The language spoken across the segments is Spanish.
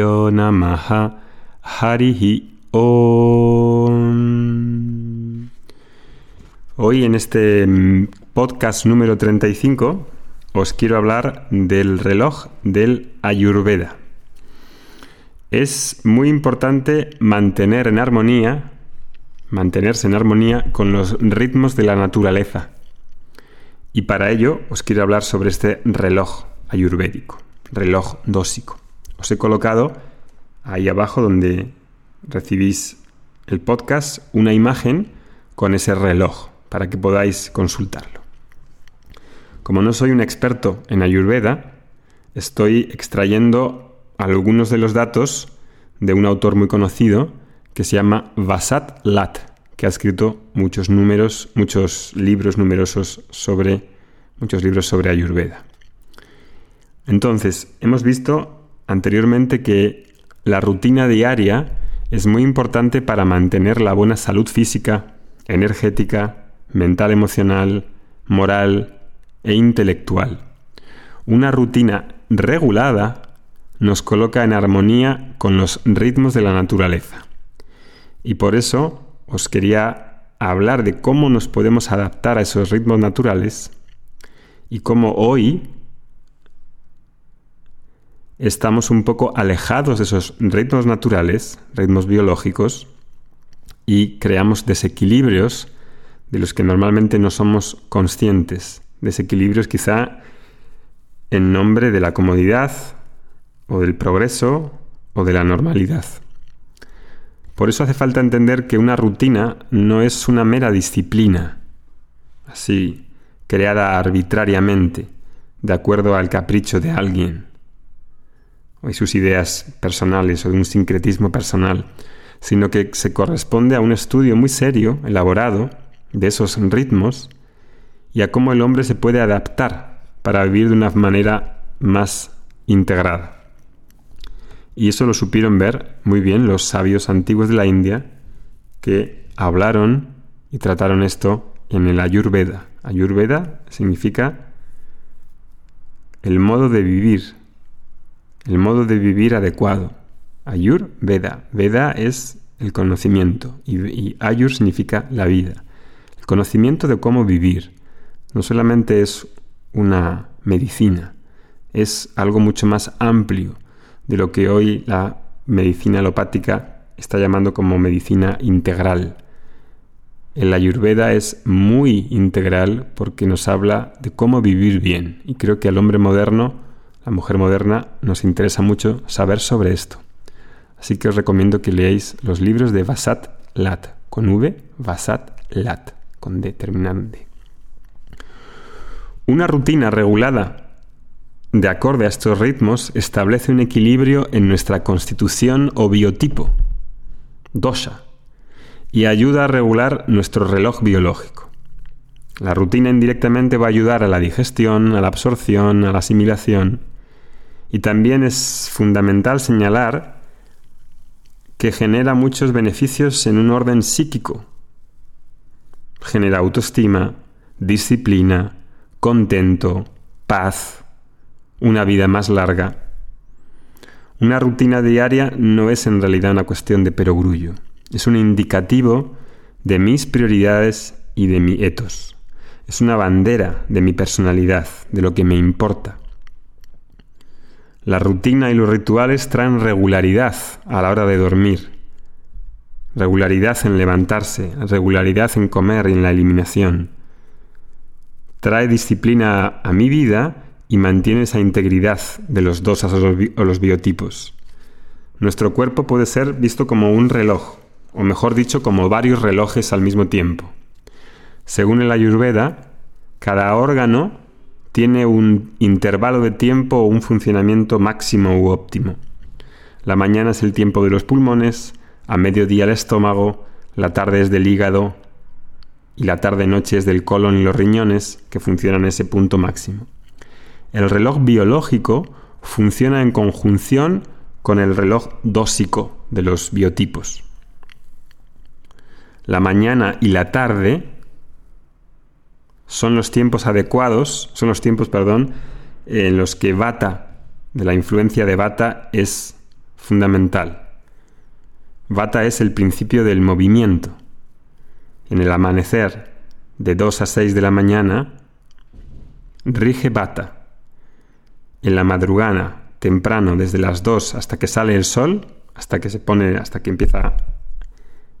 Namaha Harihi Om. Hoy en este mm, podcast número 35 os quiero hablar del reloj del Ayurveda. Es muy importante mantener en armonía, mantenerse en armonía con los ritmos de la naturaleza. Y para ello os quiero hablar sobre este reloj ayurvédico, reloj dósico. Os he colocado ahí abajo donde recibís el podcast una imagen con ese reloj para que podáis consultarlo. Como no soy un experto en Ayurveda, estoy extrayendo algunos de los datos de un autor muy conocido que se llama Vasat Lat, que ha escrito muchos números, muchos libros numerosos sobre muchos libros sobre Ayurveda. Entonces, hemos visto anteriormente que la rutina diaria es muy importante para mantener la buena salud física, energética, mental, emocional, moral e intelectual. Una rutina regulada nos coloca en armonía con los ritmos de la naturaleza. Y por eso os quería hablar de cómo nos podemos adaptar a esos ritmos naturales y cómo hoy estamos un poco alejados de esos ritmos naturales, ritmos biológicos, y creamos desequilibrios de los que normalmente no somos conscientes. Desequilibrios quizá en nombre de la comodidad o del progreso o de la normalidad. Por eso hace falta entender que una rutina no es una mera disciplina, así, creada arbitrariamente, de acuerdo al capricho de alguien o sus ideas personales o de un sincretismo personal, sino que se corresponde a un estudio muy serio, elaborado, de esos ritmos y a cómo el hombre se puede adaptar para vivir de una manera más integrada. Y eso lo supieron ver muy bien los sabios antiguos de la India que hablaron y trataron esto en el Ayurveda. Ayurveda significa el modo de vivir, el modo de vivir adecuado. Ayur Veda. Veda es el conocimiento y, Ayur significa la vida. El conocimiento de cómo vivir. No solamente es una medicina, es algo mucho más amplio de lo que hoy la medicina alopática está llamando como medicina integral. El ayurveda es muy integral porque nos habla de cómo vivir bien y creo que al hombre moderno, la mujer moderna, nos interesa mucho saber sobre esto. Así que os recomiendo que leáis los libros de Vasat Lat, con V, Vasat Lat, con D, terminante. Una rutina regulada de acorde a estos ritmos establece un equilibrio en nuestra constitución o biotipo, dosha, y ayuda a regular nuestro reloj biológico. La rutina indirectamente va a ayudar a la digestión, a la absorción, a la asimilación. Y también es fundamental señalar que genera muchos beneficios en un orden psíquico. Genera autoestima, disciplina, contento, paz, una vida más larga. Una rutina diaria no es en realidad una cuestión de perogrullo, es un indicativo de mis prioridades y de mi etos. Es una bandera de mi personalidad, de lo que me importa. La rutina y los rituales traen regularidad a la hora de dormir, regularidad en levantarse, regularidad en comer y en la eliminación. Trae disciplina a mi vida y mantiene esa integridad de los dos o los biotipos. Nuestro cuerpo puede ser visto como un reloj, o mejor dicho, como varios relojes al mismo tiempo. Según el Ayurveda, cada órgano tiene un intervalo de tiempo o un funcionamiento máximo u óptimo. La mañana es el tiempo de los pulmones, a mediodía el estómago, la tarde es del hígado y la tarde-noche es del colon y los riñones que funcionan en ese punto máximo. El reloj biológico funciona en conjunción con el reloj dósico de los biotipos. La mañana y la tarde son los tiempos adecuados, son los tiempos, perdón, en los que Vata, de la influencia de Vata, es fundamental. Vata es el principio del movimiento. En el amanecer de 2 a 6 de la mañana rige Vata. En la madrugada, temprano, desde las 2 hasta que sale el sol, hasta que se pone, hasta que empieza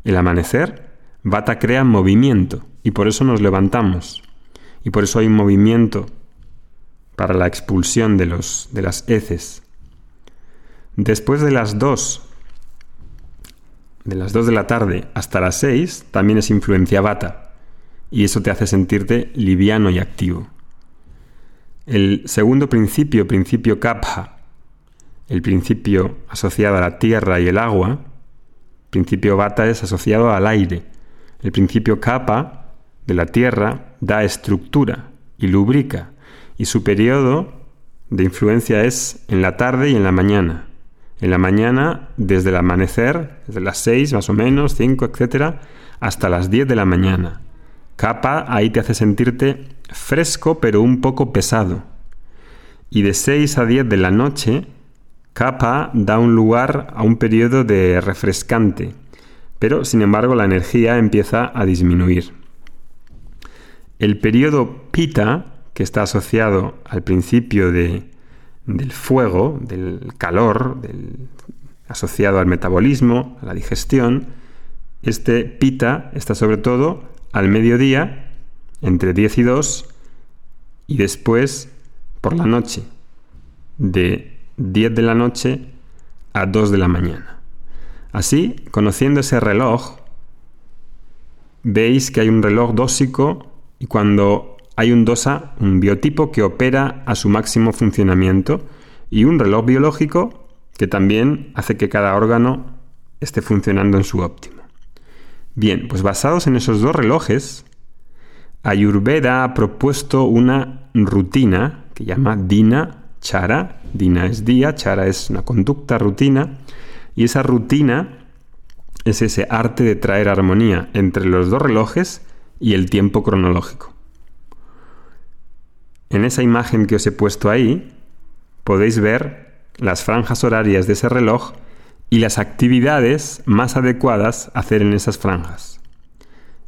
el amanecer, Vata crea movimiento y por eso nos levantamos. Y por eso hay un movimiento para la expulsión de, los, de las heces. Después de las 2 de las 2 de la tarde hasta las 6 también es influencia Vata y eso te hace sentirte liviano y activo. El segundo principio, principio Kapha, el principio asociado a la tierra y el agua, principio Vata es asociado al aire. El principio Kapha de la tierra da estructura y lubrica y su periodo de influencia es en la tarde y en la mañana. En la mañana, desde el amanecer, desde las 6 más o menos, 5, etcétera, hasta las 10 de la mañana. Capa ahí te hace sentirte fresco pero un poco pesado. Y de 6 a 10 de la noche, capa da un lugar a un periodo de refrescante, pero sin embargo la energía empieza a disminuir. El periodo pita, que está asociado al principio de del fuego, del calor, asociado al metabolismo, a la digestión, este pita está sobre todo al mediodía, entre 10 y 2, y después por la noche, de 10 de la noche a 2 de la mañana. Así, conociendo ese reloj, veis que hay un reloj dósico y cuando hay un DOSA, un biotipo que opera a su máximo funcionamiento y un reloj biológico que también hace que cada órgano esté funcionando en su óptimo. Bien, pues basados en esos dos relojes, Ayurveda ha propuesto una rutina que llama Dina Chara. Dina es día, Chara es una conducta, rutina. Y esa rutina es ese arte de traer armonía entre los dos relojes y el tiempo cronológico. En esa imagen que os he puesto ahí, podéis ver las franjas horarias de ese reloj y las actividades más adecuadas a hacer en esas franjas.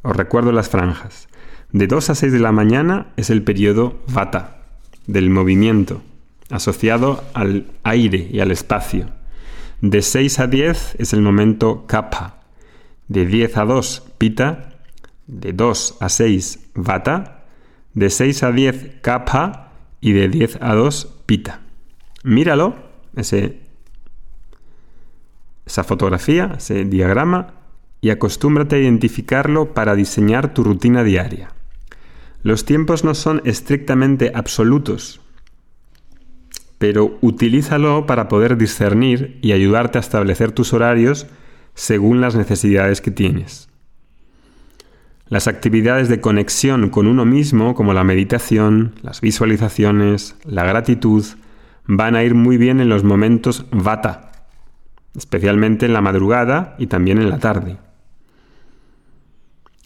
Os recuerdo las franjas. De 2 a 6 de la mañana es el periodo Vata, del movimiento, asociado al aire y al espacio. De 6 a 10 es el momento Kapha. De 10 a 2 Pita. De 2 a 6 Vata de 6 a 10 kapha y de 10 a 2 pita. Míralo, esa fotografía, ese diagrama, y acostúmbrate a identificarlo para diseñar tu rutina diaria. Los tiempos no son estrictamente absolutos, pero utilízalo para poder discernir y ayudarte a establecer tus horarios según las necesidades que tienes. Las actividades de conexión con uno mismo, como la meditación, las visualizaciones, la gratitud, van a ir muy bien en los momentos vata, especialmente en la madrugada y también en la tarde.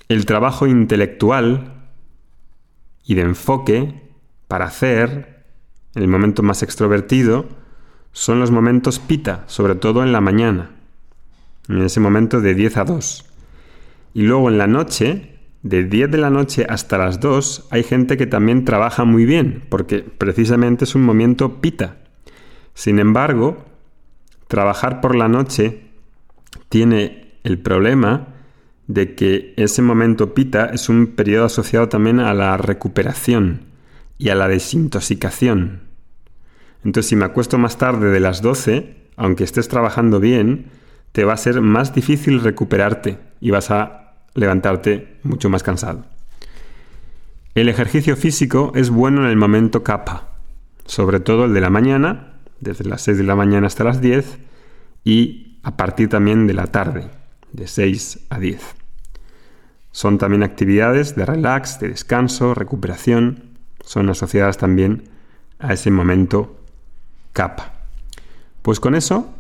El trabajo intelectual y de enfoque para hacer, en el momento más extrovertido, son los momentos pita, sobre todo en la mañana, en ese momento de 10 a 2. Y luego en la noche, de 10 de la noche hasta las 2 hay gente que también trabaja muy bien, porque precisamente es un momento pita. Sin embargo, trabajar por la noche tiene el problema de que ese momento pita es un periodo asociado también a la recuperación y a la desintoxicación. Entonces, si me acuesto más tarde de las 12, aunque estés trabajando bien, te va a ser más difícil recuperarte y vas a levantarte mucho más cansado. El ejercicio físico es bueno en el momento kapha, sobre todo el de la mañana, desde las 6 de la mañana hasta las 10, y a partir también de la tarde, de 6 a 10. Son también actividades de relax, de descanso, recuperación, son asociadas también a ese momento kapha. Pues con eso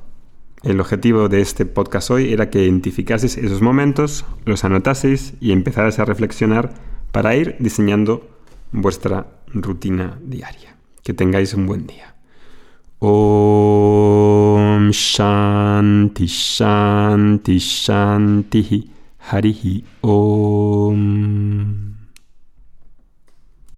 el objetivo de este podcast hoy era que identificaseis esos momentos, los anotaseis y empezarais a reflexionar para ir diseñando vuestra rutina diaria. Que tengáis un buen día. Om Shanti Shanti Shanti Harihi Om